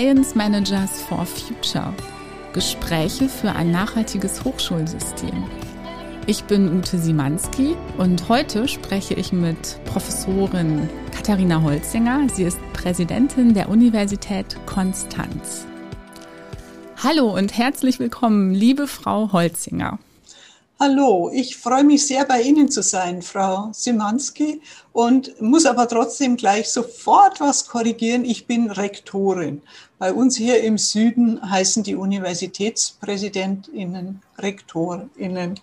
Science Managers for Future. Gespräche für ein nachhaltiges Hochschulsystem. Ich bin Ute Simanski und heute spreche ich mit Professorin Katharina Holzinger. Sie ist Präsidentin der Universität Konstanz. Hallo und herzlich willkommen, liebe Frau Holzinger. Hallo, ich freue mich sehr, bei Ihnen zu sein, Frau Simanski, und muss aber trotzdem gleich sofort was korrigieren. Ich bin Rektorin. Bei uns hier im Süden heißen die Universitätspräsidentinnen Rektorinnen.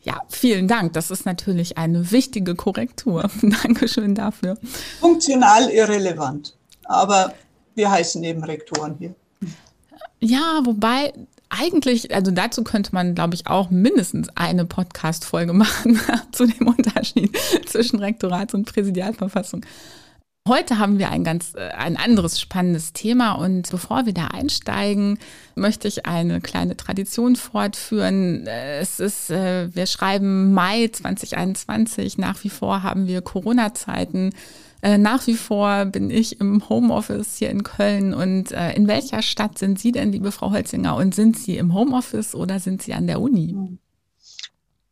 Ja, vielen Dank. Das ist natürlich eine wichtige Korrektur. Dankeschön dafür. Funktional irrelevant, aber wir heißen eben Rektoren hier. Ja, wobei eigentlich, also dazu könnte man, glaube ich, auch mindestens eine Podcast-Folge machen zu dem Unterschied zwischen Rektorat und Präsidialverfassung. Heute haben wir ein ganz äh, ein anderes spannendes Thema und bevor wir da einsteigen, möchte ich eine kleine Tradition fortführen. Äh, es ist, äh, wir schreiben Mai 2021. Nach wie vor haben wir Corona-Zeiten. Äh, nach wie vor bin ich im Homeoffice hier in Köln. Und in welcher Stadt sind Sie denn, liebe Frau Holzinger? Und sind Sie im Homeoffice oder sind Sie an der Uni?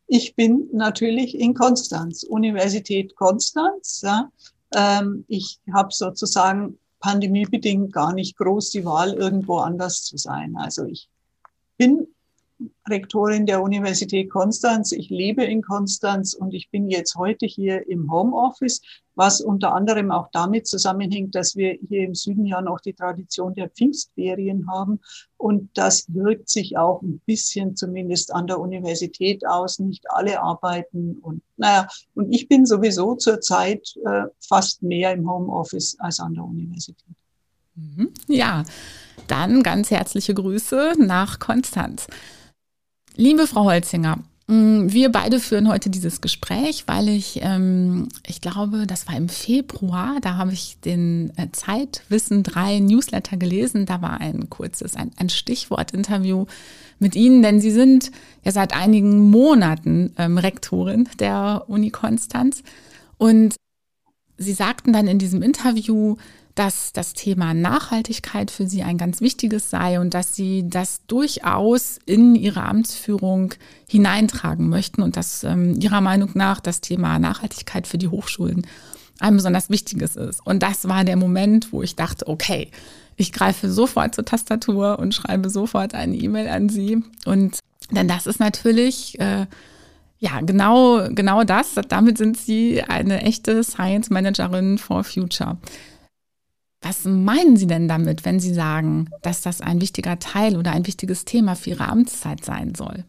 Ich bin natürlich in Konstanz, Universität Konstanz. Ja. Ähm, ich habe sozusagen pandemiebedingt gar nicht groß die Wahl, irgendwo anders zu sein. Also ich bin Rektorin der Universität Konstanz. Ich lebe in Konstanz und ich bin jetzt heute hier im Homeoffice, was unter anderem auch damit zusammenhängt, dass wir hier im Süden ja noch die Tradition der Pfingstferien haben. Und das wirkt sich auch ein bisschen zumindest an der Universität aus. Nicht alle arbeiten und naja, und ich bin sowieso zurzeit äh, fast mehr im Homeoffice als an der Universität. Mhm. Ja, dann ganz herzliche Grüße nach Konstanz. Liebe Frau Holzinger, wir beide führen heute dieses Gespräch, weil ich, ähm, ich glaube, das war im Februar, da habe ich den äh, Zeitwissen 3 Newsletter gelesen. Da war ein kurzes, ein, ein Stichwort-Interview mit Ihnen, denn Sie sind ja seit einigen Monaten ähm, Rektorin der Uni Konstanz. Und Sie sagten dann in diesem Interview, dass das Thema Nachhaltigkeit für Sie ein ganz wichtiges sei und dass Sie das durchaus in Ihre Amtsführung hineintragen möchten und dass ähm, Ihrer Meinung nach das Thema Nachhaltigkeit für die Hochschulen ein besonders wichtiges ist. Und das war der Moment, wo ich dachte, okay, ich greife sofort zur Tastatur und schreibe sofort eine E-Mail an Sie. Und denn das ist natürlich äh, ja genau genau das. Damit sind Sie eine echte Science Managerin for Future. Was meinen Sie denn damit, wenn Sie sagen, dass das ein wichtiger Teil oder ein wichtiges Thema für Ihre Amtszeit sein soll?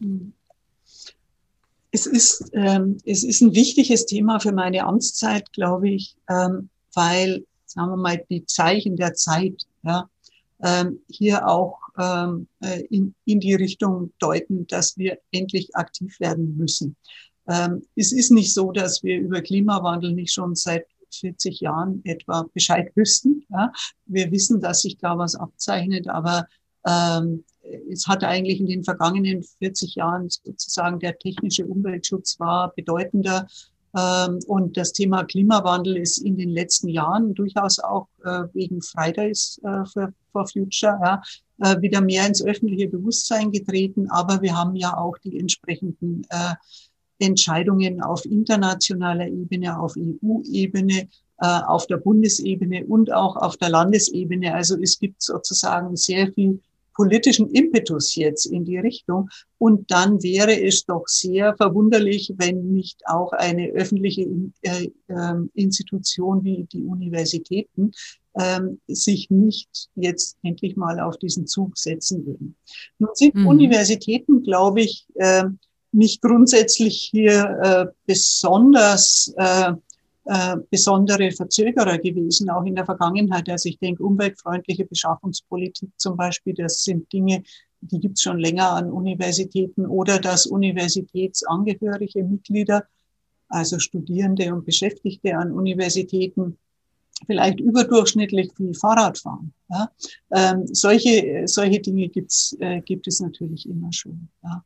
Es ist, ähm, es ist ein wichtiges Thema für meine Amtszeit, glaube ich, ähm, weil, sagen wir mal, die Zeichen der Zeit ja, ähm, hier auch ähm, äh, in, in die Richtung deuten, dass wir endlich aktiv werden müssen. Ähm, es ist nicht so, dass wir über Klimawandel nicht schon seit 40 Jahren etwa Bescheid wüssten. Ja. Wir wissen, dass sich da was abzeichnet, aber ähm, es hat eigentlich in den vergangenen 40 Jahren sozusagen der technische Umweltschutz war bedeutender. Ähm, und das Thema Klimawandel ist in den letzten Jahren durchaus auch äh, wegen Fridays äh, for, for Future ja, äh, wieder mehr ins öffentliche Bewusstsein getreten. Aber wir haben ja auch die entsprechenden äh, Entscheidungen auf internationaler Ebene, auf EU-Ebene, äh, auf der Bundesebene und auch auf der Landesebene. Also es gibt sozusagen sehr viel politischen Impetus jetzt in die Richtung. Und dann wäre es doch sehr verwunderlich, wenn nicht auch eine öffentliche äh, äh, Institution wie die Universitäten ähm, sich nicht jetzt endlich mal auf diesen Zug setzen würden. Nun sind mhm. Universitäten, glaube ich, nicht grundsätzlich hier äh, besonders äh, äh, besondere Verzögerer gewesen, auch in der Vergangenheit. Also ich denke, umweltfreundliche Beschaffungspolitik zum Beispiel, das sind Dinge, die gibt es schon länger an Universitäten oder dass universitätsangehörige Mitglieder, also Studierende und Beschäftigte an Universitäten, vielleicht überdurchschnittlich viel Fahrrad fahren. Ja? Ähm, solche, solche Dinge gibt's, äh, gibt es natürlich immer schon. Ja?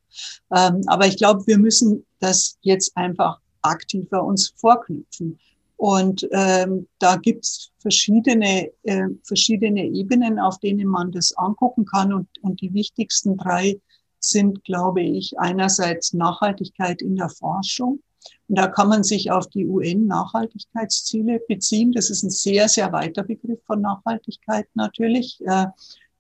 Ähm, aber ich glaube, wir müssen das jetzt einfach aktiver uns vorknüpfen. Und ähm, da gibt's verschiedene, äh, verschiedene Ebenen, auf denen man das angucken kann. Und, und die wichtigsten drei sind, glaube ich, einerseits Nachhaltigkeit in der Forschung. Und da kann man sich auf die UN-Nachhaltigkeitsziele beziehen. Das ist ein sehr, sehr weiter Begriff von Nachhaltigkeit natürlich, äh,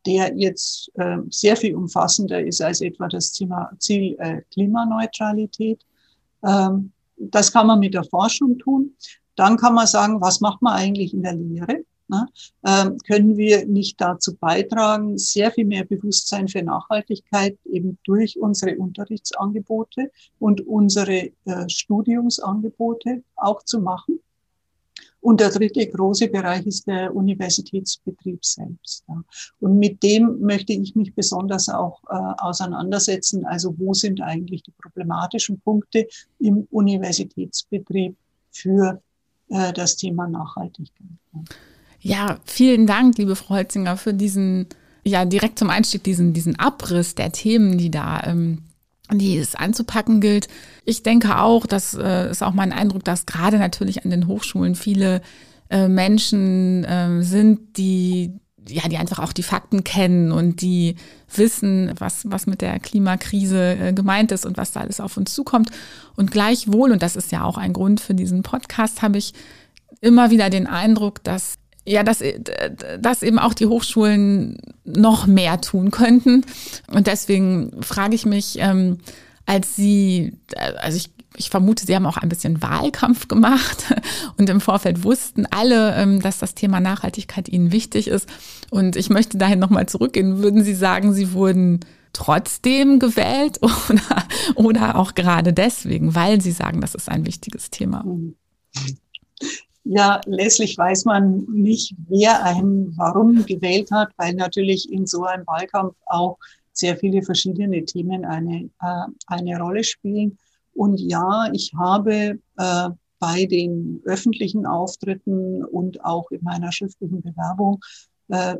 der jetzt äh, sehr viel umfassender ist als etwa das Ziel äh, Klimaneutralität. Ähm, das kann man mit der Forschung tun. Dann kann man sagen, was macht man eigentlich in der Lehre? Ne? Ähm, können wir nicht dazu beitragen, sehr viel mehr Bewusstsein für Nachhaltigkeit eben durch unsere Unterrichtsangebote und unsere äh, Studiumsangebote auch zu machen? Und der dritte große Bereich ist der Universitätsbetrieb selbst. Ja. Und mit dem möchte ich mich besonders auch äh, auseinandersetzen. Also wo sind eigentlich die problematischen Punkte im Universitätsbetrieb für äh, das Thema Nachhaltigkeit? Ja. Ja, vielen Dank, liebe Frau Holzinger, für diesen, ja, direkt zum Einstieg, diesen, diesen Abriss der Themen, die da, ähm, die es anzupacken gilt. Ich denke auch, das äh, ist auch mein Eindruck, dass gerade natürlich an den Hochschulen viele äh, Menschen äh, sind, die ja, die einfach auch die Fakten kennen und die wissen, was, was mit der Klimakrise äh, gemeint ist und was da alles auf uns zukommt. Und gleichwohl, und das ist ja auch ein Grund für diesen Podcast, habe ich immer wieder den Eindruck, dass ja, dass, dass eben auch die Hochschulen noch mehr tun könnten. Und deswegen frage ich mich, ähm, als Sie, also ich, ich vermute, Sie haben auch ein bisschen Wahlkampf gemacht und im Vorfeld wussten alle, ähm, dass das Thema Nachhaltigkeit Ihnen wichtig ist. Und ich möchte dahin nochmal zurückgehen. Würden Sie sagen, Sie wurden trotzdem gewählt oder, oder auch gerade deswegen, weil Sie sagen, das ist ein wichtiges Thema? Mhm. Ja, letztlich weiß man nicht, wer einen warum gewählt hat, weil natürlich in so einem Wahlkampf auch sehr viele verschiedene Themen eine, äh, eine Rolle spielen. Und ja, ich habe äh, bei den öffentlichen Auftritten und auch in meiner schriftlichen Bewerbung äh,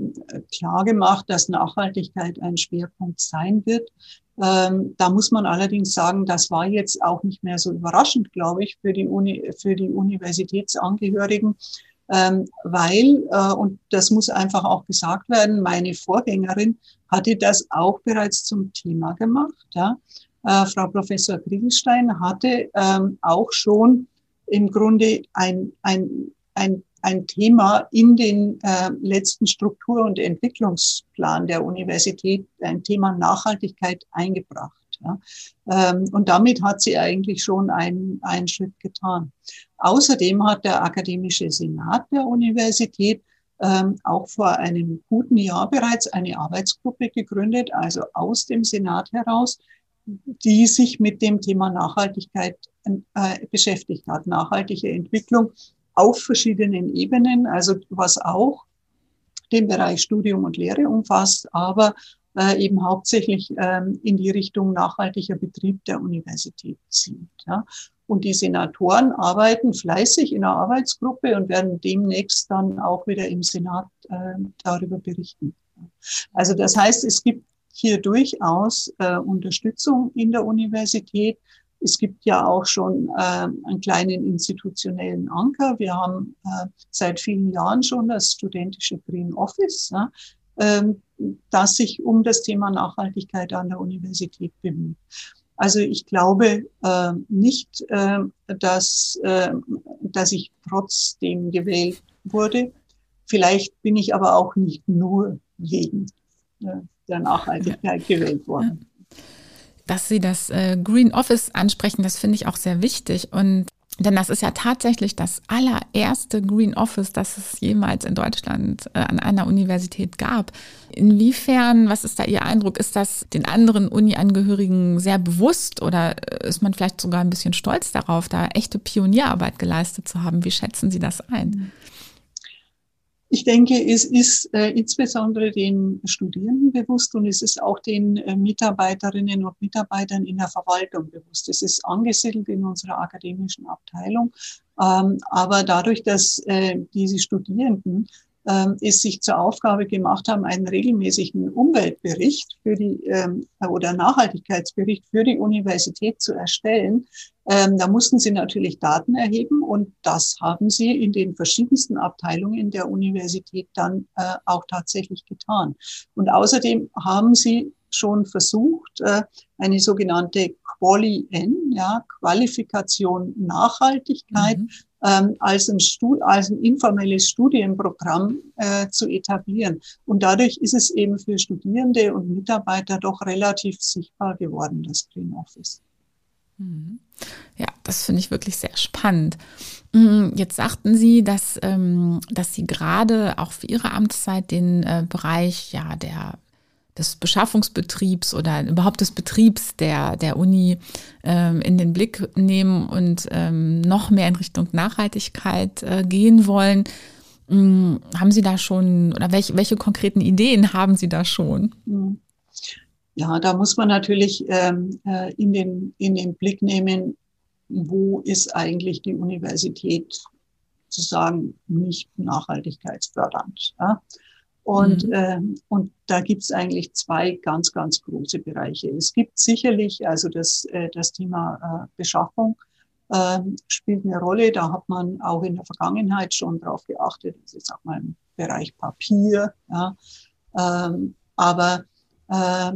klar gemacht, dass Nachhaltigkeit ein Schwerpunkt sein wird. Ähm, da muss man allerdings sagen, das war jetzt auch nicht mehr so überraschend, glaube ich, für die, Uni, für die Universitätsangehörigen, ähm, weil, äh, und das muss einfach auch gesagt werden, meine Vorgängerin hatte das auch bereits zum Thema gemacht. Ja. Äh, Frau Professor Kriegelstein hatte ähm, auch schon im Grunde ein, ein, ein ein Thema in den äh, letzten Struktur- und Entwicklungsplan der Universität, ein Thema Nachhaltigkeit eingebracht. Ja. Ähm, und damit hat sie eigentlich schon einen, einen Schritt getan. Außerdem hat der Akademische Senat der Universität ähm, auch vor einem guten Jahr bereits eine Arbeitsgruppe gegründet, also aus dem Senat heraus, die sich mit dem Thema Nachhaltigkeit äh, beschäftigt hat, nachhaltige Entwicklung auf verschiedenen Ebenen, also was auch den Bereich Studium und Lehre umfasst, aber äh, eben hauptsächlich ähm, in die Richtung nachhaltiger Betrieb der Universität zielt. Ja. Und die Senatoren arbeiten fleißig in einer Arbeitsgruppe und werden demnächst dann auch wieder im Senat äh, darüber berichten. Also das heißt, es gibt hier durchaus äh, Unterstützung in der Universität es gibt ja auch schon äh, einen kleinen institutionellen Anker. Wir haben äh, seit vielen Jahren schon das studentische Green Office, ja, äh, das sich um das Thema Nachhaltigkeit an der Universität bemüht. Also ich glaube äh, nicht, äh, dass, äh, dass ich trotzdem gewählt wurde. Vielleicht bin ich aber auch nicht nur wegen äh, der Nachhaltigkeit gewählt worden dass Sie das äh, Green Office ansprechen, das finde ich auch sehr wichtig. Und denn das ist ja tatsächlich das allererste Green Office, das es jemals in Deutschland äh, an einer Universität gab. Inwiefern, was ist da Ihr Eindruck? Ist das den anderen Uni-Angehörigen sehr bewusst oder äh, ist man vielleicht sogar ein bisschen stolz darauf, da echte Pionierarbeit geleistet zu haben? Wie schätzen Sie das ein? Mhm. Ich denke, es ist äh, insbesondere den Studierenden bewusst und es ist auch den äh, Mitarbeiterinnen und Mitarbeitern in der Verwaltung bewusst. Es ist angesiedelt in unserer akademischen Abteilung. Ähm, aber dadurch, dass äh, diese Studierenden ähm, es sich zur Aufgabe gemacht haben, einen regelmäßigen Umweltbericht für die ähm, oder Nachhaltigkeitsbericht für die Universität zu erstellen. Ähm, da mussten sie natürlich Daten erheben und das haben sie in den verschiedensten Abteilungen der Universität dann äh, auch tatsächlich getan. Und außerdem haben sie schon versucht, äh, eine sogenannte Quali-N, ja, Qualifikation Nachhaltigkeit, mhm ähm, als, ein Stud als ein informelles Studienprogramm äh, zu etablieren. Und dadurch ist es eben für Studierende und Mitarbeiter doch relativ sichtbar geworden, das Green Office. Mhm. Ja, das finde ich wirklich sehr spannend. Mhm, jetzt sagten Sie, dass, ähm, dass Sie gerade auch für Ihre Amtszeit den äh, Bereich ja, der des Beschaffungsbetriebs oder überhaupt des Betriebs der, der Uni ähm, in den Blick nehmen und ähm, noch mehr in Richtung Nachhaltigkeit äh, gehen wollen. Ähm, haben Sie da schon oder welche, welche konkreten Ideen haben Sie da schon? Hm. Ja, da muss man natürlich ähm, äh, in, den, in den Blick nehmen, wo ist eigentlich die Universität sozusagen nicht nachhaltigkeitsfördernd. Ja? Und, mhm. äh, und da gibt es eigentlich zwei ganz, ganz große Bereiche. Es gibt sicherlich, also das, äh, das Thema äh, Beschaffung äh, spielt eine Rolle. Da hat man auch in der Vergangenheit schon drauf geachtet. Das ist auch mal im Bereich Papier. Ja. Ähm, aber äh,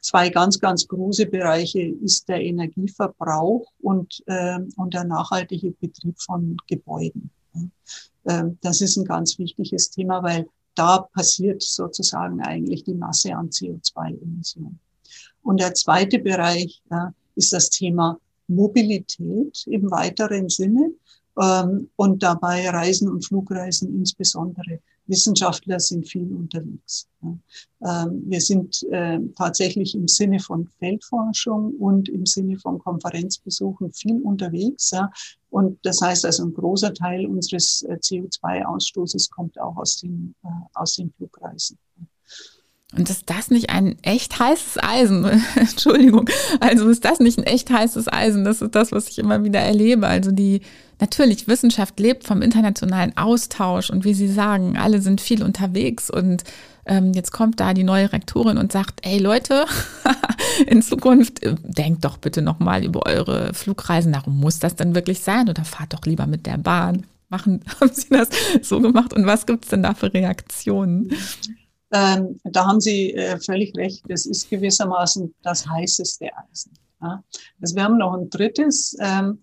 zwei ganz, ganz große Bereiche ist der Energieverbrauch und, äh, und der nachhaltige Betrieb von Gebäuden. Äh, das ist ein ganz wichtiges Thema, weil da passiert sozusagen eigentlich die Masse an CO2-Emissionen. Und der zweite Bereich ja, ist das Thema Mobilität im weiteren Sinne ähm, und dabei Reisen und Flugreisen insbesondere. Wissenschaftler sind viel unterwegs. Ähm, wir sind äh, tatsächlich im Sinne von Feldforschung und im Sinne von Konferenzbesuchen viel unterwegs. Und das heißt also, ein großer Teil unseres äh, CO2-Ausstoßes kommt auch aus den, äh, aus den Flugreisen. Und ist das nicht ein echt heißes Eisen? Entschuldigung. Also ist das nicht ein echt heißes Eisen? Das ist das, was ich immer wieder erlebe. Also die, natürlich, Wissenschaft lebt vom internationalen Austausch und wie Sie sagen, alle sind viel unterwegs und ähm, jetzt kommt da die neue Rektorin und sagt, ey Leute, in Zukunft äh, denkt doch bitte nochmal über eure Flugreisen. Darum muss das dann wirklich sein oder fahrt doch lieber mit der Bahn. Machen, haben Sie das so gemacht und was gibt es denn da für Reaktionen? Ähm, da haben Sie äh, völlig recht. Das ist gewissermaßen das heißeste Eisen. Ja. Also wir haben noch ein drittes. Ähm,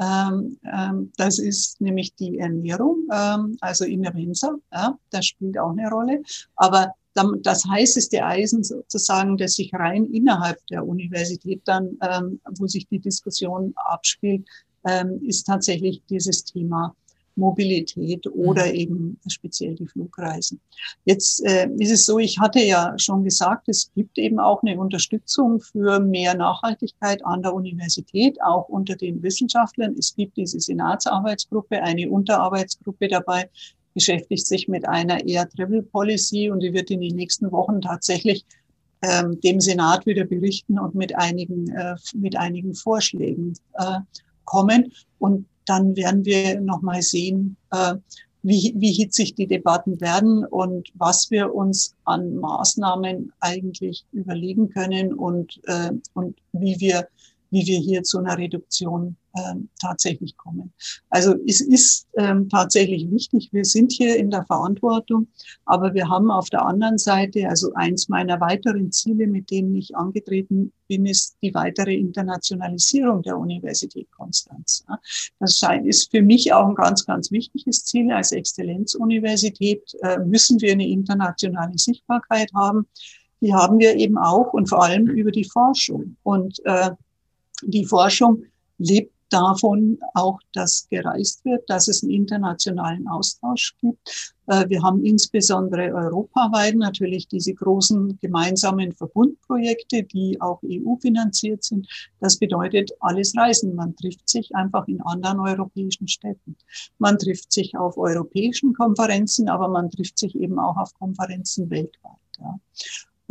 ähm, ähm, das ist nämlich die Ernährung, ähm, also in der Mensa. Ja, das spielt auch eine Rolle. Aber das heißeste Eisen sozusagen, das sich rein innerhalb der Universität dann, ähm, wo sich die Diskussion abspielt, ist tatsächlich dieses Thema Mobilität oder mhm. eben speziell die Flugreisen. Jetzt äh, ist es so, ich hatte ja schon gesagt, es gibt eben auch eine Unterstützung für mehr Nachhaltigkeit an der Universität, auch unter den Wissenschaftlern. Es gibt diese Senatsarbeitsgruppe, eine Unterarbeitsgruppe dabei, beschäftigt sich mit einer Air Travel Policy und die wird in den nächsten Wochen tatsächlich ähm, dem Senat wieder berichten und mit einigen, äh, mit einigen Vorschlägen äh, kommen. Und dann werden wir nochmal sehen, äh, wie, wie hitzig die Debatten werden und was wir uns an Maßnahmen eigentlich überlegen können und, äh, und wie wir wie wir hier zu einer Reduktion ähm, tatsächlich kommen. Also es ist ähm, tatsächlich wichtig, wir sind hier in der Verantwortung, aber wir haben auf der anderen Seite, also eins meiner weiteren Ziele, mit denen ich angetreten bin, ist die weitere Internationalisierung der Universität Konstanz. Das ist für mich auch ein ganz, ganz wichtiges Ziel. Als Exzellenzuniversität äh, müssen wir eine internationale Sichtbarkeit haben. Die haben wir eben auch und vor allem über die Forschung. Und äh, die Forschung lebt davon auch, dass gereist wird, dass es einen internationalen Austausch gibt. Äh, wir haben insbesondere europaweit natürlich diese großen gemeinsamen Verbundprojekte, die auch EU-finanziert sind. Das bedeutet alles Reisen. Man trifft sich einfach in anderen europäischen Städten. Man trifft sich auf europäischen Konferenzen, aber man trifft sich eben auch auf Konferenzen weltweit.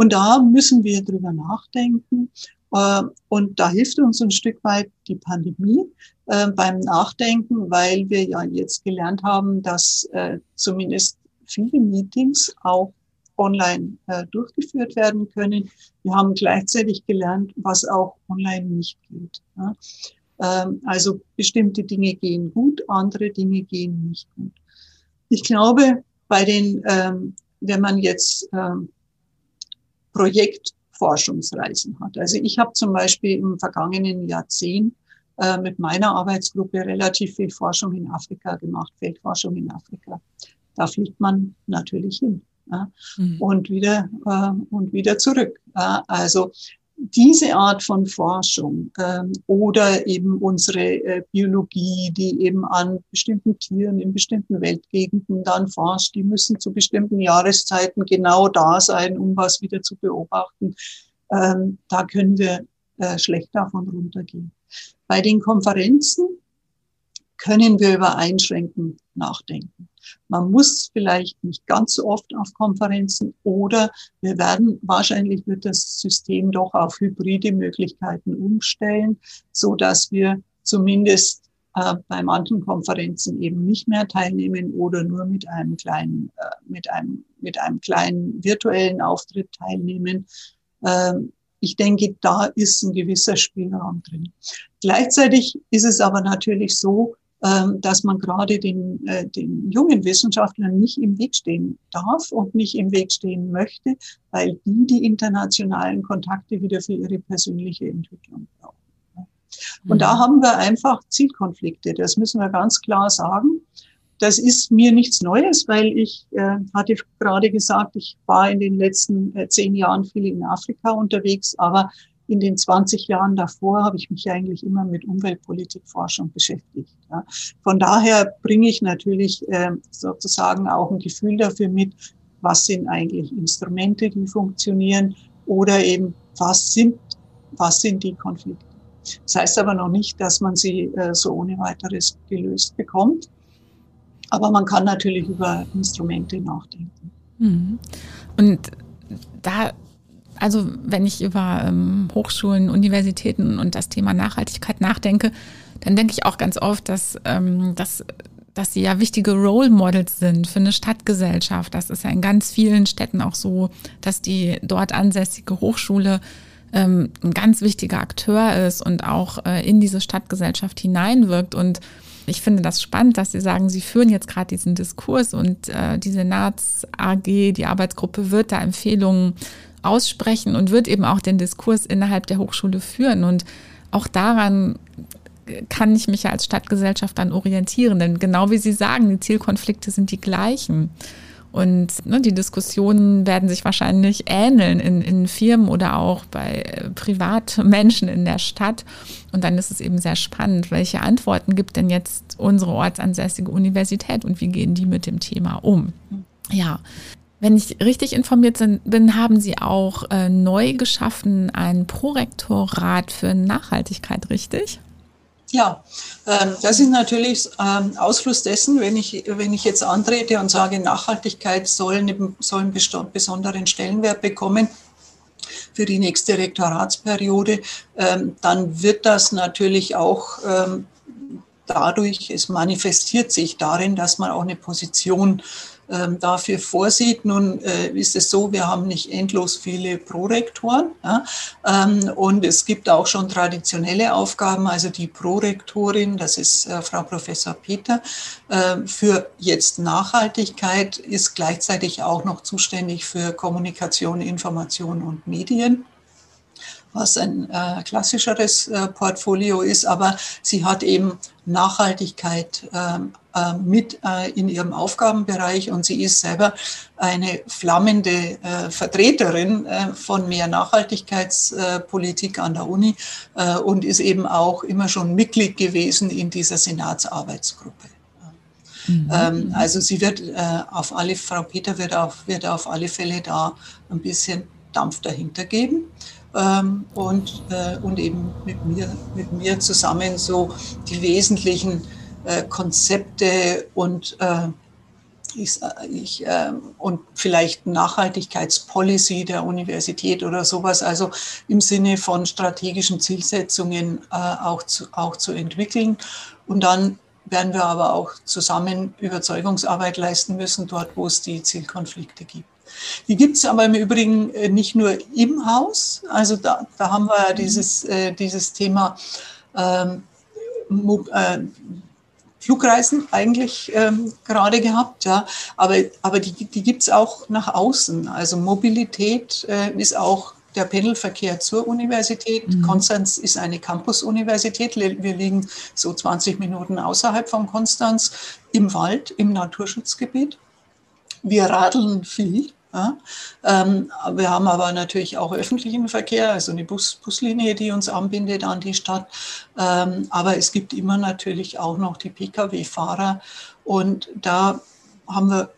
Und da müssen wir drüber nachdenken, äh, und da hilft uns ein Stück weit die Pandemie äh, beim Nachdenken, weil wir ja jetzt gelernt haben, dass äh, zumindest viele Meetings auch online durchgeführt werden können. Wir haben gleichzeitig gelernt, was auch online nicht geht. Ähm, also bestimmte Dinge gehen gut, andere Dinge gehen nicht gut. Ich glaube, bei den, ähm, wenn man jetzt Projektforschungsreisen hat. Also ich habe zum Beispiel im vergangenen Jahrzehnt äh, mit meiner Arbeitsgruppe relativ viel Forschung in Afrika gemacht, Feldforschung in Afrika. Da fliegt man natürlich hin ja, mhm. und wieder äh, und wieder zurück. Ja. Also diese Art von Forschung ähm, oder eben unsere äh, Biologie, die eben an bestimmten Tieren in bestimmten Weltgegenden dann forscht, die müssen zu bestimmten Jahreszeiten genau da sein, um was wieder zu beobachten. Ähm, da können wir äh, schlecht davon runtergehen. Bei den Konferenzen können wir über Einschränken nachdenken. Man muss vielleicht nicht ganz so oft auf Konferenzen oder wir werden, wahrscheinlich wird das System doch auf hybride Möglichkeiten umstellen, so dass wir zumindest äh, bei manchen Konferenzen eben nicht mehr teilnehmen oder nur mit einem kleinen, äh, mit einem, mit einem kleinen virtuellen Auftritt teilnehmen. Ähm, ich denke, da ist ein gewisser Spielraum drin. Gleichzeitig ist es aber natürlich so, dass man gerade den, äh, den jungen Wissenschaftlern nicht im Weg stehen darf und nicht im Weg stehen möchte, weil die die internationalen Kontakte wieder für ihre persönliche Entwicklung brauchen. Und mhm. da haben wir einfach Zielkonflikte, das müssen wir ganz klar sagen. Das ist mir nichts Neues, weil ich äh, hatte gerade gesagt, ich war in den letzten äh, zehn Jahren viel in Afrika unterwegs, aber in den 20 Jahren davor habe ich mich eigentlich immer mit Umweltpolitikforschung beschäftigt. Ja. Von daher bringe ich natürlich äh, sozusagen auch ein Gefühl dafür mit, was sind eigentlich Instrumente, die funktionieren oder eben was sind, was sind die Konflikte. Das heißt aber noch nicht, dass man sie äh, so ohne weiteres gelöst bekommt. Aber man kann natürlich über Instrumente nachdenken. Mhm. Und da also wenn ich über ähm, Hochschulen, Universitäten und das Thema Nachhaltigkeit nachdenke, dann denke ich auch ganz oft, dass, ähm, dass, dass sie ja wichtige Role Models sind für eine Stadtgesellschaft. Das ist ja in ganz vielen Städten auch so, dass die dort ansässige Hochschule ähm, ein ganz wichtiger Akteur ist und auch äh, in diese Stadtgesellschaft hineinwirkt. Und ich finde das spannend, dass Sie sagen, Sie führen jetzt gerade diesen Diskurs und äh, die Senats AG, die Arbeitsgruppe wird da Empfehlungen aussprechen und wird eben auch den Diskurs innerhalb der Hochschule führen. Und auch daran kann ich mich ja als Stadtgesellschaft dann orientieren. Denn genau wie Sie sagen, die Zielkonflikte sind die gleichen. Und ne, die Diskussionen werden sich wahrscheinlich ähneln in, in Firmen oder auch bei äh, Privatmenschen in der Stadt. Und dann ist es eben sehr spannend, welche Antworten gibt denn jetzt unsere ortsansässige Universität und wie gehen die mit dem Thema um? Ja, wenn ich richtig informiert bin, haben Sie auch äh, neu geschaffen ein Prorektorat für Nachhaltigkeit, richtig? Ja, ähm, das ist natürlich ähm, Ausfluss dessen, wenn ich, wenn ich jetzt antrete und sage, Nachhaltigkeit soll einen, soll einen besonderen Stellenwert bekommen für die nächste Rektoratsperiode, ähm, dann wird das natürlich auch dadurch, es manifestiert sich darin, dass man auch eine Position ähm, dafür vorsieht. Nun äh, ist es so, wir haben nicht endlos viele Prorektoren ja, ähm, und es gibt auch schon traditionelle Aufgaben. Also die Prorektorin, das ist äh, Frau Professor Peter, äh, für jetzt Nachhaltigkeit ist gleichzeitig auch noch zuständig für Kommunikation, Information und Medien was ein äh, klassischeres äh, Portfolio ist, aber sie hat eben Nachhaltigkeit ähm, äh, mit äh, in ihrem Aufgabenbereich und sie ist selber eine flammende äh, Vertreterin äh, von mehr Nachhaltigkeitspolitik an der Uni und ist eben auch immer schon Mitglied gewesen in dieser Senatsarbeitsgruppe. Mhm. Ähm, also sie wird auf alle, Frau Peter wird auf, wird auf alle Fälle da ein bisschen Dampf dahinter geben ähm, und, äh, und eben mit mir, mit mir zusammen so die wesentlichen äh, Konzepte und äh, ich, ich, äh, und vielleicht Nachhaltigkeitspolicy der Universität oder sowas, also im Sinne von strategischen Zielsetzungen äh, auch, zu, auch zu entwickeln. Und dann werden wir aber auch zusammen Überzeugungsarbeit leisten müssen, dort, wo es die Zielkonflikte gibt. Die gibt es aber im Übrigen äh, nicht nur im Haus. Also da, da haben wir ja dieses, äh, dieses Thema ähm, äh, Flugreisen eigentlich ähm, gerade gehabt, ja. Aber, aber die, die gibt es auch nach außen. Also Mobilität äh, ist auch der Pendelverkehr zur Universität. Mhm. Konstanz ist eine Campus-Universität. Wir liegen so 20 Minuten außerhalb von Konstanz im Wald, im Naturschutzgebiet. Wir radeln viel. Ja. Ähm, wir haben aber natürlich auch öffentlichen Verkehr, also eine Bus, Buslinie, die uns anbindet an die Stadt. Ähm, aber es gibt immer natürlich auch noch die Pkw-Fahrer. Und da haben wir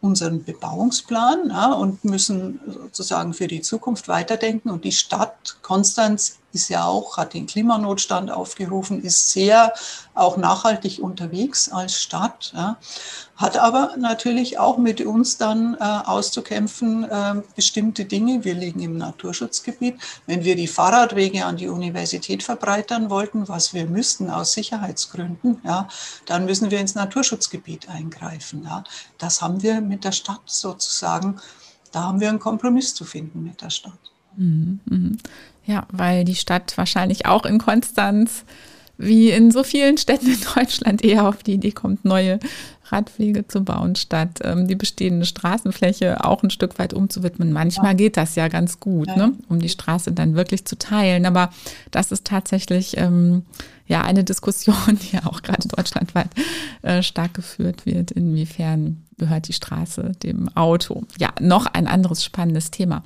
unseren Bebauungsplan ja, und müssen sozusagen für die Zukunft weiterdenken. Und die Stadt Konstanz ist ja auch, hat den Klimanotstand aufgerufen, ist sehr auch nachhaltig unterwegs als Stadt, ja, hat aber natürlich auch mit uns dann äh, auszukämpfen äh, bestimmte Dinge. Wir liegen im Naturschutzgebiet. Wenn wir die Fahrradwege an die Universität verbreitern wollten, was wir müssten aus Sicherheitsgründen, ja, dann müssen wir ins Naturschutzgebiet eingreifen. Ja. Das haben wir mit der Stadt sozusagen, da haben wir einen Kompromiss zu finden mit der Stadt. Mhm, mhm. Ja, weil die Stadt wahrscheinlich auch in Konstanz wie in so vielen Städten in Deutschland eher auf die Idee kommt, neue Radwege zu bauen, statt ähm, die bestehende Straßenfläche auch ein Stück weit umzuwidmen. Manchmal ja. geht das ja ganz gut, ja. ne? um die Straße dann wirklich zu teilen. Aber das ist tatsächlich ähm, ja eine Diskussion, die ja auch gerade deutschlandweit äh, stark geführt wird. Inwiefern gehört die Straße dem Auto? Ja, noch ein anderes spannendes Thema.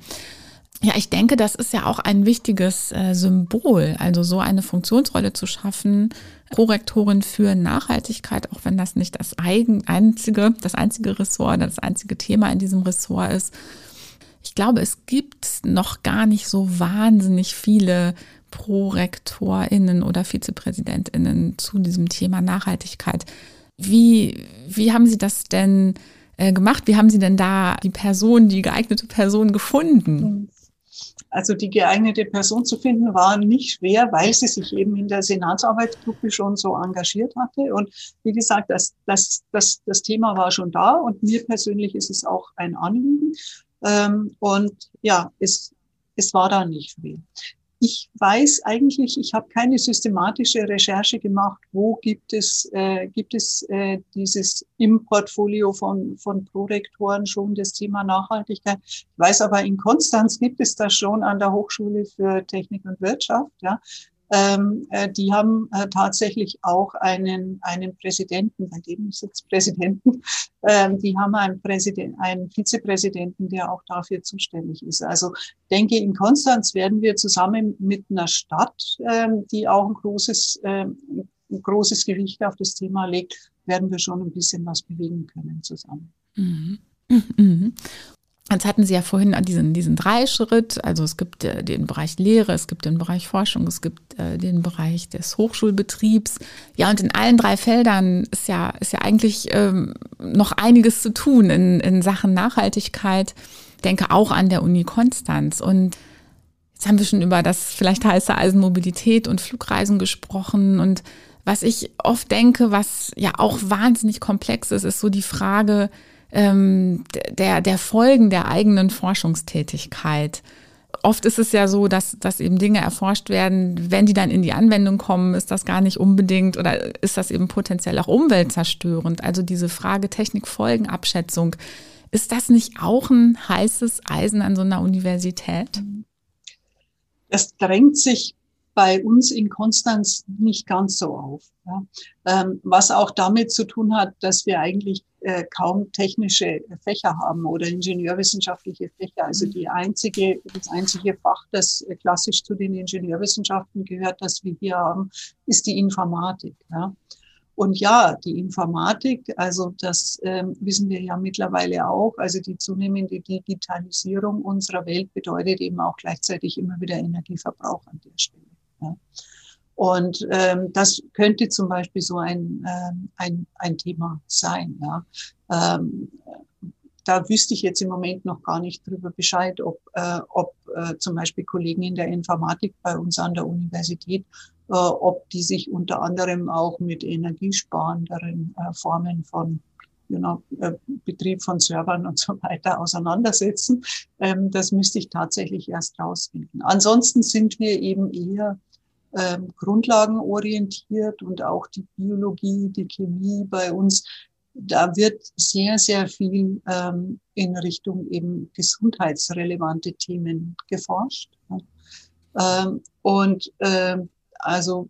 Ja, ich denke, das ist ja auch ein wichtiges äh, Symbol, also so eine Funktionsrolle zu schaffen, Prorektorin für Nachhaltigkeit, auch wenn das nicht das eigen, einzige, das einzige Ressort, das einzige Thema in diesem Ressort ist. Ich glaube, es gibt noch gar nicht so wahnsinnig viele ProrektorInnen oder VizepräsidentInnen zu diesem Thema Nachhaltigkeit. Wie, wie haben Sie das denn äh, gemacht? Wie haben Sie denn da die Person, die geeignete Person gefunden? Also die geeignete Person zu finden war nicht schwer, weil sie sich eben in der Senatsarbeitsgruppe schon so engagiert hatte. Und wie gesagt, das, das, das, das Thema war schon da und mir persönlich ist es auch ein Anliegen. Ähm, und ja, es, es war da nicht schwer. Ich weiß eigentlich, ich habe keine systematische Recherche gemacht, wo gibt es, äh, gibt es äh, dieses im Portfolio von, von Prorektoren schon das Thema Nachhaltigkeit. Ich weiß aber, in Konstanz gibt es das schon an der Hochschule für Technik und Wirtschaft. Ja ähm, äh, die haben äh, tatsächlich auch einen, einen Präsidenten, bei dem ist jetzt Präsidenten, ähm, die haben einen, Präsident, einen Vizepräsidenten, der auch dafür zuständig ist. Also denke, in Konstanz werden wir zusammen mit einer Stadt, ähm, die auch ein großes, ähm, ein großes Gewicht auf das Thema legt, werden wir schon ein bisschen was bewegen können zusammen. Mhm. Mhm. Jetzt hatten Sie ja vorhin diesen, diesen Dreischritt, also es gibt äh, den Bereich Lehre, es gibt den Bereich Forschung, es gibt äh, den Bereich des Hochschulbetriebs. Ja, und in allen drei Feldern ist ja, ist ja eigentlich ähm, noch einiges zu tun in, in Sachen Nachhaltigkeit. Ich denke auch an der Uni Konstanz. Und jetzt haben wir schon über das vielleicht heiße Eisenmobilität und Flugreisen gesprochen. Und was ich oft denke, was ja auch wahnsinnig komplex ist, ist so die Frage, ähm, der, der Folgen der eigenen Forschungstätigkeit. Oft ist es ja so, dass, dass eben Dinge erforscht werden, wenn die dann in die Anwendung kommen, ist das gar nicht unbedingt oder ist das eben potenziell auch umweltzerstörend. Also diese Frage Technikfolgenabschätzung, ist das nicht auch ein heißes Eisen an so einer Universität? Es drängt sich bei uns in Konstanz nicht ganz so auf. Ja. Ähm, was auch damit zu tun hat, dass wir eigentlich äh, kaum technische Fächer haben oder ingenieurwissenschaftliche Fächer. Also die einzige, das einzige Fach, das äh, klassisch zu den Ingenieurwissenschaften gehört, das wir hier haben, ist die Informatik. Ja. Und ja, die Informatik, also das ähm, wissen wir ja mittlerweile auch, also die zunehmende Digitalisierung unserer Welt bedeutet eben auch gleichzeitig immer wieder Energieverbrauch an der Stelle. Ja. Und ähm, das könnte zum Beispiel so ein, ähm, ein, ein Thema sein. Ja. Ähm, da wüsste ich jetzt im Moment noch gar nicht drüber Bescheid, ob, äh, ob äh, zum Beispiel Kollegen in der Informatik bei uns an der Universität, äh, ob die sich unter anderem auch mit energiesparenderen äh, Formen von know, äh, Betrieb von Servern und so weiter auseinandersetzen. Ähm, das müsste ich tatsächlich erst rausfinden. Ansonsten sind wir eben eher ähm, grundlagenorientiert und auch die Biologie, die Chemie bei uns da wird sehr, sehr viel ähm, in Richtung eben gesundheitsrelevante Themen geforscht. Ähm, und ähm, also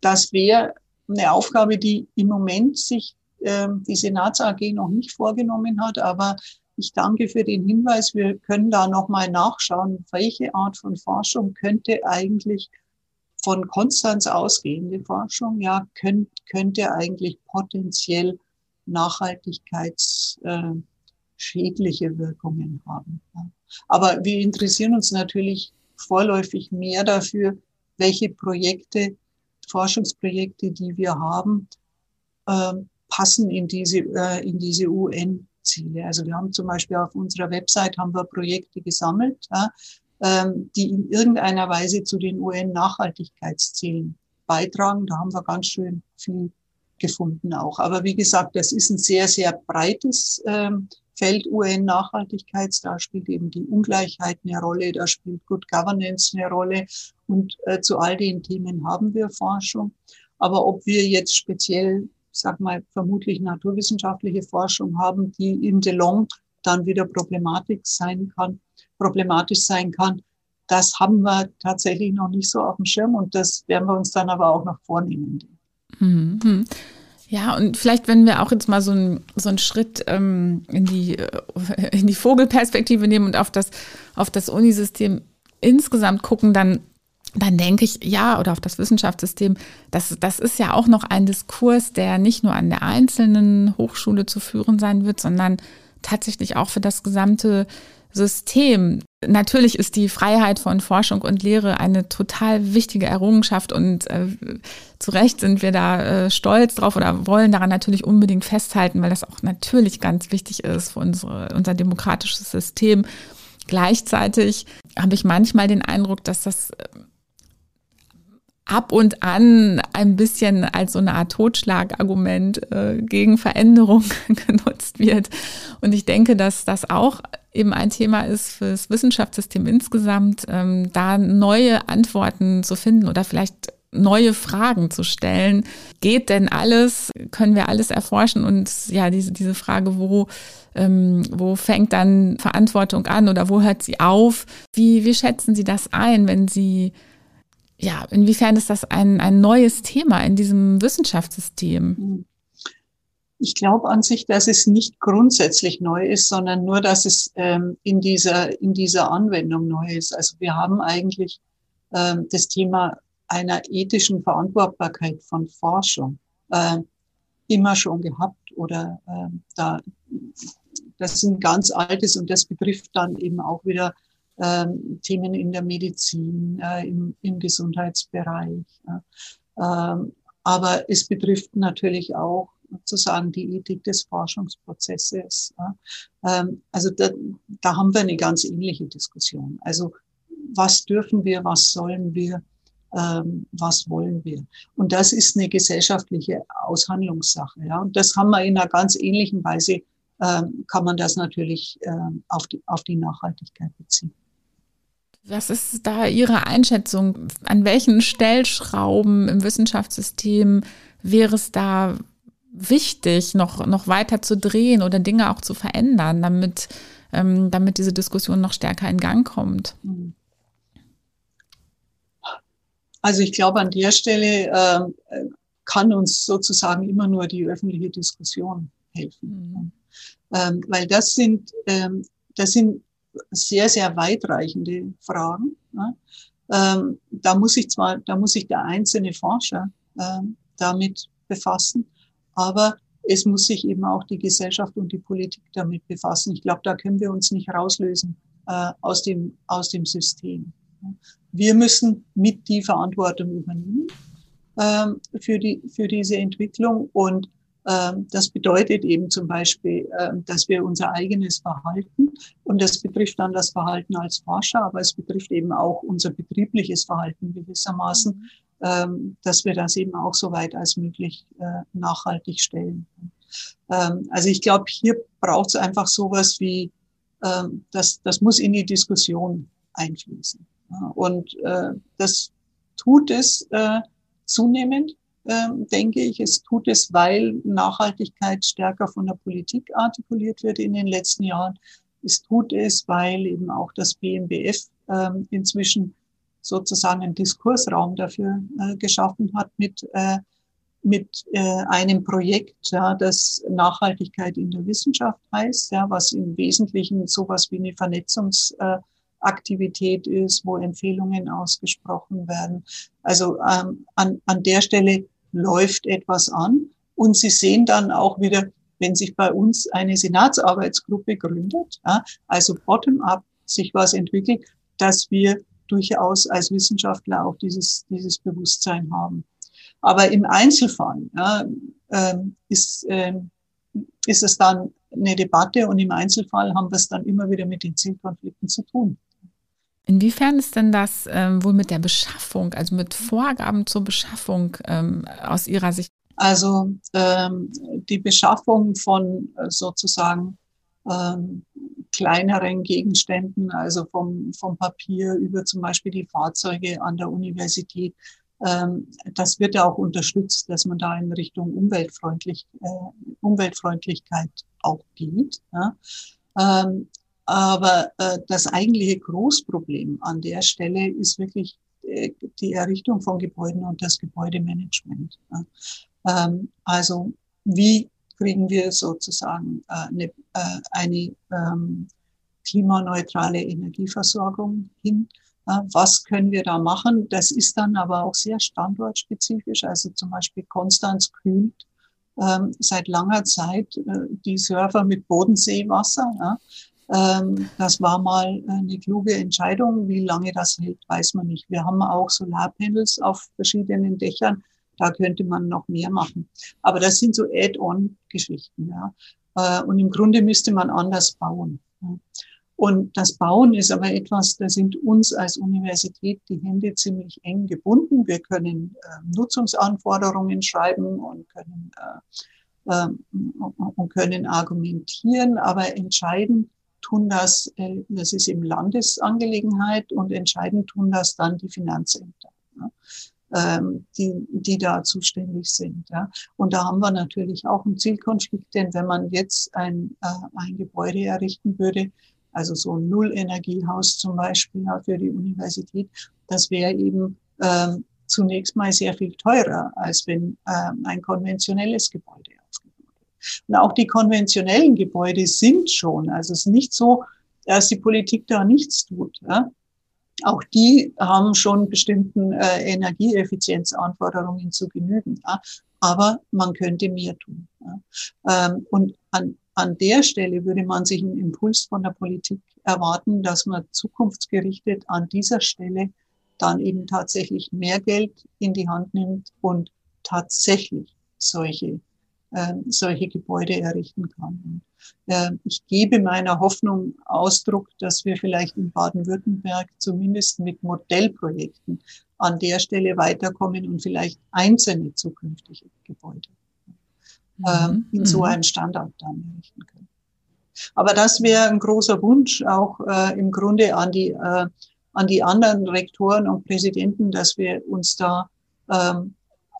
das wäre eine Aufgabe, die im Moment sich ähm, die Senats AG noch nicht vorgenommen hat, aber ich danke für den Hinweis. Wir können da nochmal nachschauen, welche Art von Forschung könnte eigentlich von Konstanz ausgehende Forschung, ja, könnt, könnte eigentlich potenziell nachhaltigkeitsschädliche äh, Wirkungen haben. Aber wir interessieren uns natürlich vorläufig mehr dafür, welche Projekte, Forschungsprojekte, die wir haben, ähm, passen in diese, äh, in diese UN-Ziele. Also wir haben zum Beispiel auf unserer Website haben wir Projekte gesammelt, ähm, die in irgendeiner Weise zu den UN-Nachhaltigkeitszielen beitragen. Da haben wir ganz schön viel gefunden auch. Aber wie gesagt, das ist ein sehr, sehr breites ähm, Feld UN-Nachhaltigkeits. Da spielt eben die Ungleichheit eine Rolle, da spielt Good Governance eine Rolle. Und äh, zu all den Themen haben wir Forschung. Aber ob wir jetzt speziell, sag mal, vermutlich naturwissenschaftliche Forschung haben, die in the long dann wieder Problematik sein kann, problematisch sein kann, das haben wir tatsächlich noch nicht so auf dem Schirm und das werden wir uns dann aber auch noch vornehmen. Mhm. Ja, und vielleicht, wenn wir auch jetzt mal so, ein, so einen Schritt ähm, in, die, äh, in die Vogelperspektive nehmen und auf das, auf das Unisystem insgesamt gucken, dann, dann denke ich, ja, oder auf das Wissenschaftssystem, das, das ist ja auch noch ein Diskurs, der nicht nur an der einzelnen Hochschule zu führen sein wird, sondern tatsächlich auch für das gesamte System. Natürlich ist die Freiheit von Forschung und Lehre eine total wichtige Errungenschaft und äh, zu Recht sind wir da äh, stolz drauf oder wollen daran natürlich unbedingt festhalten, weil das auch natürlich ganz wichtig ist für unsere, unser demokratisches System. Gleichzeitig habe ich manchmal den Eindruck, dass das äh, ab und an ein bisschen als so eine Art Totschlagargument äh, gegen Veränderung genutzt wird. Und ich denke, dass das auch eben ein Thema ist fürs Wissenschaftssystem insgesamt, ähm, da neue Antworten zu finden oder vielleicht neue Fragen zu stellen. Geht denn alles? Können wir alles erforschen? Und ja, diese, diese Frage, wo, ähm, wo fängt dann Verantwortung an oder wo hört sie auf? Wie, wie schätzen Sie das ein, wenn Sie ja, inwiefern ist das ein, ein neues Thema in diesem Wissenschaftssystem? Ich glaube an sich, dass es nicht grundsätzlich neu ist, sondern nur, dass es ähm, in, dieser, in dieser Anwendung neu ist. Also wir haben eigentlich ähm, das Thema einer ethischen Verantwortbarkeit von Forschung äh, immer schon gehabt oder äh, da das ist ein ganz altes und das betrifft dann eben auch wieder ähm, Themen in der Medizin, äh, im, im Gesundheitsbereich. Ähm, aber es betrifft natürlich auch sozusagen die Ethik des Forschungsprozesses. Ähm, also da, da haben wir eine ganz ähnliche Diskussion. Also was dürfen wir, was sollen wir, ähm, was wollen wir? Und das ist eine gesellschaftliche Aushandlungssache. Ja? Und das haben wir in einer ganz ähnlichen Weise, ähm, kann man das natürlich ähm, auf, die, auf die Nachhaltigkeit beziehen. Was ist da Ihre Einschätzung? An welchen Stellschrauben im Wissenschaftssystem wäre es da wichtig, noch, noch weiter zu drehen oder Dinge auch zu verändern, damit, ähm, damit diese Diskussion noch stärker in Gang kommt? Also ich glaube, an der Stelle äh, kann uns sozusagen immer nur die öffentliche Diskussion helfen. Mhm. Ähm, weil das sind, ähm, das sind sehr, sehr weitreichende Fragen. Ne? Ähm, da muss sich zwar, da muss sich der einzelne Forscher ähm, damit befassen, aber es muss sich eben auch die Gesellschaft und die Politik damit befassen. Ich glaube, da können wir uns nicht rauslösen äh, aus, dem, aus dem System. Wir müssen mit die Verantwortung übernehmen ähm, für, die, für diese Entwicklung und das bedeutet eben zum Beispiel, ähm, dass wir unser eigenes Verhalten, und das betrifft dann das Verhalten als Forscher, aber es betrifft eben auch unser betriebliches Verhalten gewissermaßen, mhm. Ähm, dass wir das eben auch so weit als möglich äh, nachhaltig stellen. Also ich glaube, hier braucht es einfach sowas wie, das, das muss in die Diskussion einfließen. Und äh, das tut es äh, zunehmend ähm, denke ich. Es tut es, weil Nachhaltigkeit stärker von der Politik artikuliert wird in den letzten Jahren. Es tut es, weil eben auch das BMBF ähm, inzwischen sozusagen einen Diskursraum dafür äh, geschaffen hat mit, äh, mit äh, einem Projekt, ja, das Nachhaltigkeit in der Wissenschaft heißt, ja, was im Wesentlichen sowas wie eine Vernetzungsaktivität ist, wo Empfehlungen ausgesprochen werden. Also ähm, an, an der Stelle läuft etwas an. Und Sie sehen dann auch wieder, wenn sich bei uns eine Senatsarbeitsgruppe gründet, ja, also bottom-up sich was entwickelt, dass wir durchaus als Wissenschaftler auch dieses, dieses Bewusstsein haben. Aber im Einzelfall ja, äh, ist, äh, ist es dann eine Debatte und im Einzelfall haben wir es dann immer wieder mit den Zielkonflikten zu tun. Inwiefern ist denn das ähm, wohl mit der Beschaffung, also mit Vorgaben zur Beschaffung ähm, aus Ihrer Sicht? Also ähm, die Beschaffung von äh, sozusagen ähm, kleineren Gegenständen, also vom, vom Papier über zum Beispiel die Fahrzeuge an der Universität, ähm, das wird ja auch unterstützt, dass man da in Richtung umweltfreundlich, äh, Umweltfreundlichkeit auch geht. Ja. Aber äh, das eigentliche Großproblem an der Stelle ist wirklich äh, die Errichtung von Gebäuden und das Gebäudemanagement. Ja. Ähm, also wie kriegen wir sozusagen äh, eine, äh, eine ähm, klimaneutrale Energieversorgung hin? Äh, was können wir da machen? Das ist dann aber auch sehr standortspezifisch. Also zum Beispiel Konstanz kühlt ähm, seit langer Zeit äh, die Server mit Bodenseewasser. Ja. Ähm, das war mal eine kluge Entscheidung. Wie lange das hält, weiß man nicht. Wir haben auch Solarpanels auf verschiedenen Dächern. Da könnte man noch mehr machen. Aber das sind so Add-on-Geschichten. Ja. Äh, und im Grunde müsste man anders bauen. Und das Bauen ist aber etwas, da sind uns als Universität die Hände ziemlich eng gebunden. Wir können äh, Nutzungsanforderungen schreiben und können, äh, äh, und können argumentieren, aber entscheiden tun das, äh, das ist eben Landesangelegenheit und entscheidend tun das dann die Finanzämter. Ähm, die, die da zuständig sind. Ja. Und da haben wir natürlich auch einen Zielkonflikt, denn wenn man jetzt ein, äh, ein Gebäude errichten würde, also so ein Nullenergiehaus zum Beispiel für die Universität, das wäre eben ähm, zunächst mal sehr viel teurer, als wenn ähm, ein konventionelles Gebäude und auch die konventionellen Gebäude sind schon. Also es ist nicht so, dass die Politik da nichts tut. Ja. Auch die haben schon bestimmten äh, Energieeffizienzanforderungen zu genügen. Ja. Aber man könnte mehr tun. Ja. Ähm, und an, an der Stelle würde man sich einen Impuls von der Politik erwarten, dass man zukunftsgerichtet an dieser Stelle dann eben tatsächlich mehr Geld in die Hand nimmt und tatsächlich solche äh, solche Gebäude errichten kann. Äh, ich gebe meiner Hoffnung Ausdruck, dass wir vielleicht in Baden-Württemberg zumindest mit Modellprojekten an der Stelle weiterkommen und vielleicht einzelne zukünftige Gebäude äh, mhm. in so mhm. einem Standard dann errichten können. Aber das wäre ein großer Wunsch auch äh, im Grunde an die, äh, an die anderen Rektoren und Präsidenten, dass wir uns da ähm,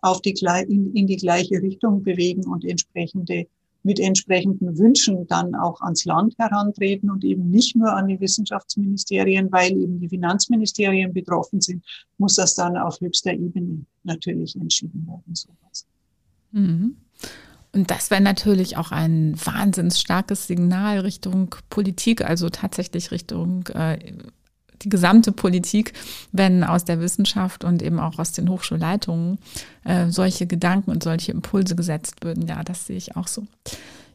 auf die, in, in die gleiche Richtung bewegen und entsprechende mit entsprechenden Wünschen dann auch ans Land herantreten und eben nicht nur an die Wissenschaftsministerien, weil eben die Finanzministerien betroffen sind, muss das dann auf höchster Ebene natürlich entschieden werden. Sowas. Mhm. Und das wäre natürlich auch ein wahnsinns starkes Signal Richtung Politik, also tatsächlich Richtung äh, die gesamte Politik, wenn aus der Wissenschaft und eben auch aus den Hochschulleitungen äh, solche Gedanken und solche Impulse gesetzt würden. Ja, das sehe ich auch so.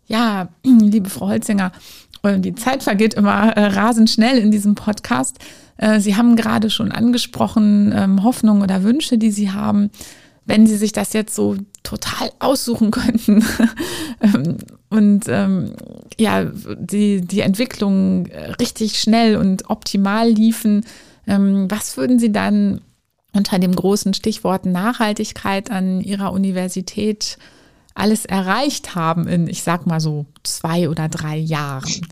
Ja, liebe Frau Holzinger, äh, die Zeit vergeht immer äh, rasend schnell in diesem Podcast. Äh, Sie haben gerade schon angesprochen, ähm, Hoffnungen oder Wünsche, die Sie haben. Wenn Sie sich das jetzt so total aussuchen könnten ähm, und ähm, ja, die, die Entwicklung richtig schnell und optimal liefen, ähm, was würden Sie dann unter dem großen Stichwort Nachhaltigkeit an Ihrer Universität alles erreicht haben in, ich sag mal so, zwei oder drei Jahren?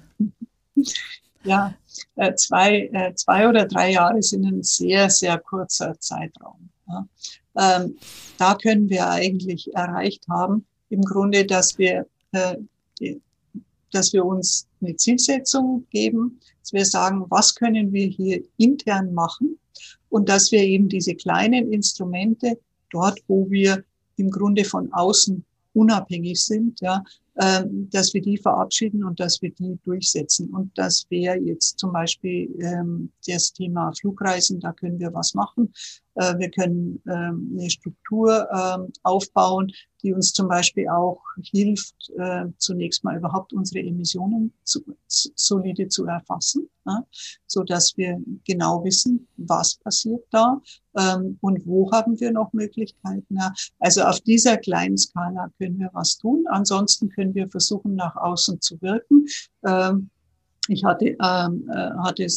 Ja, äh, zwei, äh, zwei oder drei Jahre sind ein sehr, sehr kurzer Zeitraum. Ähm, da können wir eigentlich erreicht haben, im Grunde, dass wir, äh, dass wir uns eine Zielsetzung geben, dass wir sagen, was können wir hier intern machen? Und dass wir eben diese kleinen Instrumente dort, wo wir im Grunde von außen unabhängig sind, ja, dass wir die verabschieden und dass wir die durchsetzen. Und das wäre jetzt zum Beispiel ähm, das Thema Flugreisen, da können wir was machen. Äh, wir können ähm, eine Struktur ähm, aufbauen, die uns zum Beispiel auch hilft, äh, zunächst mal überhaupt unsere Emissionen zu, solide zu erfassen, ja, so dass wir genau wissen, was passiert da ähm, und wo haben wir noch Möglichkeiten. Ja. Also auf dieser kleinen Skala können wir was tun. Ansonsten können wir versuchen, nach außen zu wirken. Ähm, ich hatte, ähm, äh, hatte, äh,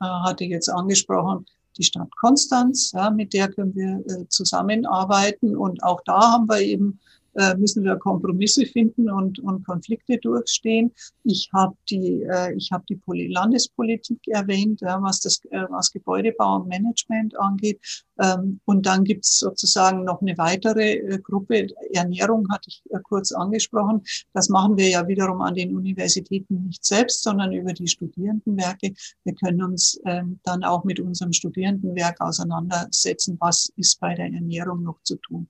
hatte jetzt angesprochen, die Stadt Konstanz, ja, mit der können wir äh, zusammenarbeiten. Und auch da haben wir eben äh, müssen wir Kompromisse finden und, und Konflikte durchstehen. Ich habe die, äh, ich habe die Landespolitik erwähnt, ja, was das, äh, was Gebäudebau und Management angeht. Ähm, und dann gibt es sozusagen noch eine weitere äh, Gruppe. Ernährung hatte ich äh, kurz angesprochen. Das machen wir ja wiederum an den Universitäten nicht selbst, sondern über die Studierendenwerke. Wir können uns ähm, dann auch mit unserem Studierendenwerk auseinandersetzen, was ist bei der Ernährung noch zu tun.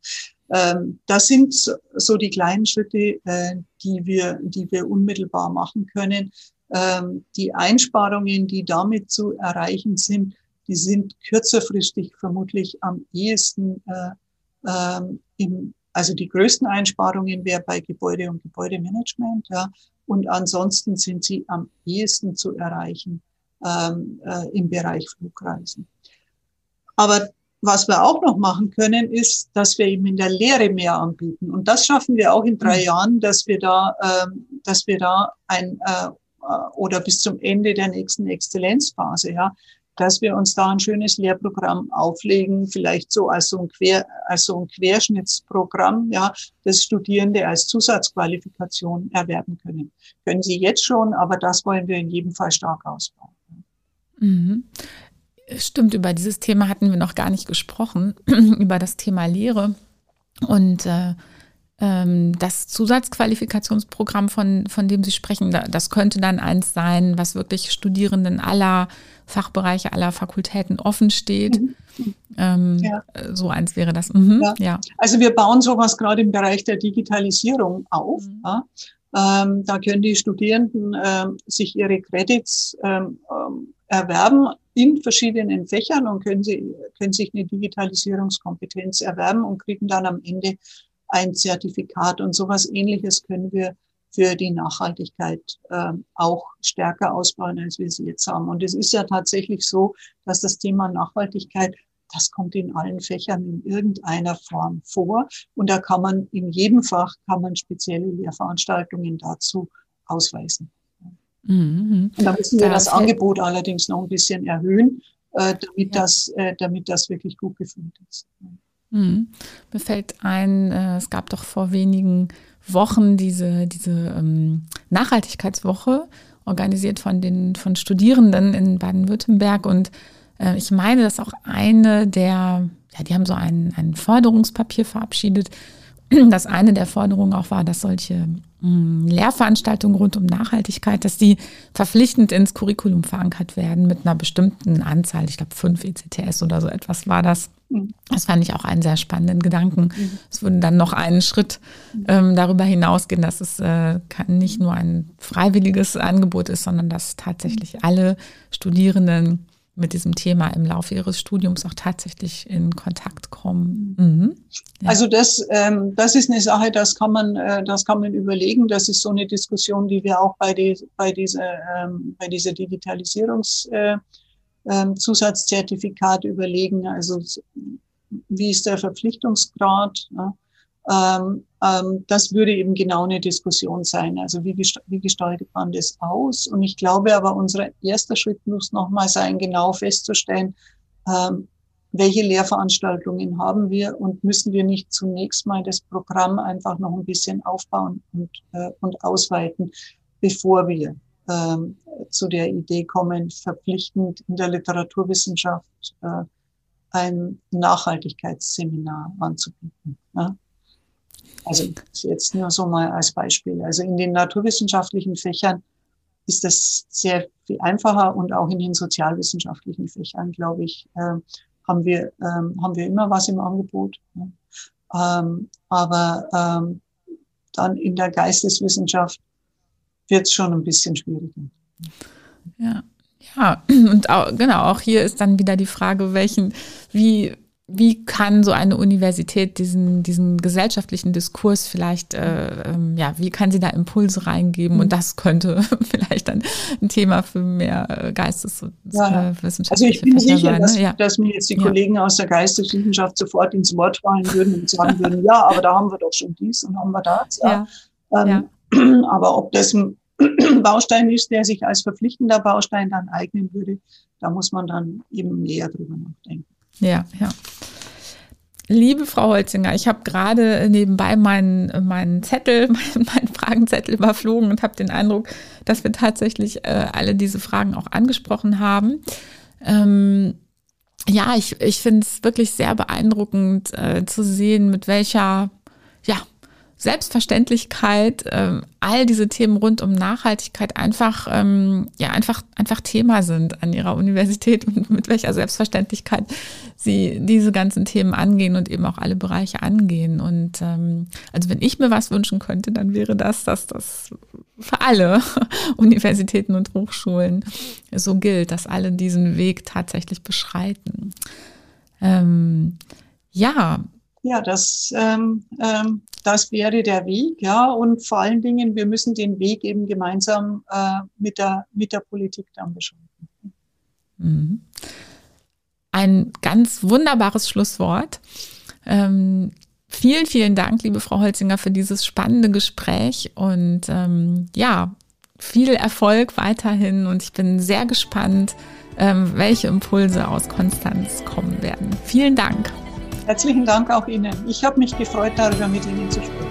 Ähm, das sind so die kleinen Schritte, äh, die wir, die wir unmittelbar machen können. Ähm, die Einsparungen, die damit zu erreichen sind, die sind kürzerfristig vermutlich am ehesten äh, ähm, im, also die größten Einsparungen wäre bei Gebäude und Gebäudemanagement, ja. Und ansonsten sind sie am ehesten zu erreichen ähm, äh, im Bereich Flugreisen. Aber was wir auch noch machen können, ist, dass wir eben in der Lehre mehr anbieten. Und das schaffen wir auch in drei mhm. Jahren, dass wir da, ähm, dass wir da ein äh, äh, oder bis zum Ende der nächsten Exzellenzphase, ja, dass wir uns da ein schönes Lehrprogramm auflegen, vielleicht so als so ein, Quer, als so ein Querschnittsprogramm, ja, das Studierende als Zusatzqualifikation erwerben können. Können sie jetzt schon, aber das wollen wir in jedem Fall stark ausbauen. Mhm. Stimmt, über dieses Thema hatten wir noch gar nicht gesprochen, über das Thema Lehre. Und äh, ähm, das Zusatzqualifikationsprogramm, von, von dem Sie sprechen, das könnte dann eins sein, was wirklich Studierenden aller Fachbereiche, aller Fakultäten offen steht. Mhm. Ähm, ja. So eins wäre das. Mhm, ja. ja. Also wir bauen sowas gerade im Bereich der Digitalisierung auf. Mhm. Ja. Ähm, da können die Studierenden ähm, sich ihre Credits ähm, ähm erwerben in verschiedenen Fächern und können, sie, können sich eine Digitalisierungskompetenz erwerben und kriegen dann am Ende ein Zertifikat. Und sowas ähnliches können wir für die Nachhaltigkeit äh, auch stärker ausbauen, als wir sie jetzt haben. Und es ist ja tatsächlich so, dass das Thema Nachhaltigkeit, das kommt in allen Fächern in irgendeiner Form vor. Und da kann man in jedem Fach kann man spezielle Lehrveranstaltungen dazu ausweisen. Mhm. Und da müssen wir das, das Angebot allerdings noch ein bisschen erhöhen, äh, damit, ja. das, äh, damit das wirklich gut gefüllt ist. Mhm. Mir fällt ein, äh, es gab doch vor wenigen Wochen diese, diese ähm, Nachhaltigkeitswoche, organisiert von den von Studierenden in Baden-Württemberg. Und äh, ich meine, dass auch eine der, ja, die haben so ein, ein Forderungspapier verabschiedet, dass eine der Forderungen auch war, dass solche hm, Lehrveranstaltungen rund um Nachhaltigkeit, dass die verpflichtend ins Curriculum verankert werden mit einer bestimmten Anzahl, ich glaube fünf ECTS oder so etwas war das. Mhm. Das fand ich auch einen sehr spannenden Gedanken. Mhm. Es würde dann noch einen Schritt ähm, darüber hinausgehen, dass es äh, nicht nur ein freiwilliges Angebot ist, sondern dass tatsächlich alle Studierenden mit diesem Thema im Laufe ihres Studiums auch tatsächlich in Kontakt kommen. Mhm. Ja. Also das, ähm, das ist eine Sache, das kann man, äh, das kann man überlegen. Das ist so eine Diskussion, die wir auch bei, die, bei, dieser, ähm, bei dieser Digitalisierungszusatzzertifikat äh, ähm, überlegen. Also wie ist der Verpflichtungsgrad? Ja? Ähm, ähm, das würde eben genau eine Diskussion sein. Also wie, wie gestaltet man das aus? Und ich glaube aber, unser erster Schritt muss nochmal sein, genau festzustellen, ähm, welche Lehrveranstaltungen haben wir und müssen wir nicht zunächst mal das Programm einfach noch ein bisschen aufbauen und, äh, und ausweiten, bevor wir ähm, zu der Idee kommen, verpflichtend in der Literaturwissenschaft äh, ein Nachhaltigkeitsseminar anzubieten. Ja? Also jetzt nur so mal als Beispiel. Also in den naturwissenschaftlichen Fächern ist das sehr viel einfacher und auch in den sozialwissenschaftlichen Fächern, glaube ich, äh, haben wir ähm, haben wir immer was im Angebot. Ne? Ähm, aber ähm, dann in der Geisteswissenschaft wird es schon ein bisschen schwieriger. Ja, ja, und auch, genau, auch hier ist dann wieder die Frage, welchen, wie, wie kann so eine Universität diesen, diesen gesellschaftlichen Diskurs vielleicht, äh, ähm, ja, wie kann sie da Impulse reingeben? Und mhm. das könnte vielleicht dann ein Thema für mehr äh, Geisteswissenschaftliche ja. Also ich bin sicher, sein, dass, ne? ja. dass mir jetzt die ja. Kollegen aus der Geisteswissenschaft sofort ins Wort fallen würden und sagen würden, ja, aber da haben wir doch schon dies und haben wir das. Ja. Ähm, aber ob das ein Baustein ist, der sich als verpflichtender Baustein dann eignen würde, da muss man dann eben näher drüber nachdenken. Ja, ja. Liebe Frau Holzinger, ich habe gerade nebenbei meinen, meinen Zettel, meinen, meinen Fragenzettel überflogen und habe den Eindruck, dass wir tatsächlich äh, alle diese Fragen auch angesprochen haben. Ähm, ja, ich, ich finde es wirklich sehr beeindruckend äh, zu sehen, mit welcher Selbstverständlichkeit, ähm, all diese Themen rund um Nachhaltigkeit einfach, ähm, ja, einfach, einfach Thema sind an ihrer Universität und mit welcher Selbstverständlichkeit sie diese ganzen Themen angehen und eben auch alle Bereiche angehen. Und ähm, also wenn ich mir was wünschen könnte, dann wäre das, dass das für alle Universitäten und Hochschulen so gilt, dass alle diesen Weg tatsächlich beschreiten. Ähm, ja, ja, das, ähm, ähm, das wäre der Weg, ja. Und vor allen Dingen, wir müssen den Weg eben gemeinsam äh, mit, der, mit der Politik dann beschreiten. Mhm. Ein ganz wunderbares Schlusswort. Ähm, vielen, vielen Dank, liebe Frau Holzinger, für dieses spannende Gespräch und ähm, ja, viel Erfolg weiterhin und ich bin sehr gespannt, ähm, welche Impulse aus Konstanz kommen werden. Vielen Dank. Herzlichen Dank auch Ihnen. Ich habe mich gefreut, darüber mit Ihnen zu sprechen.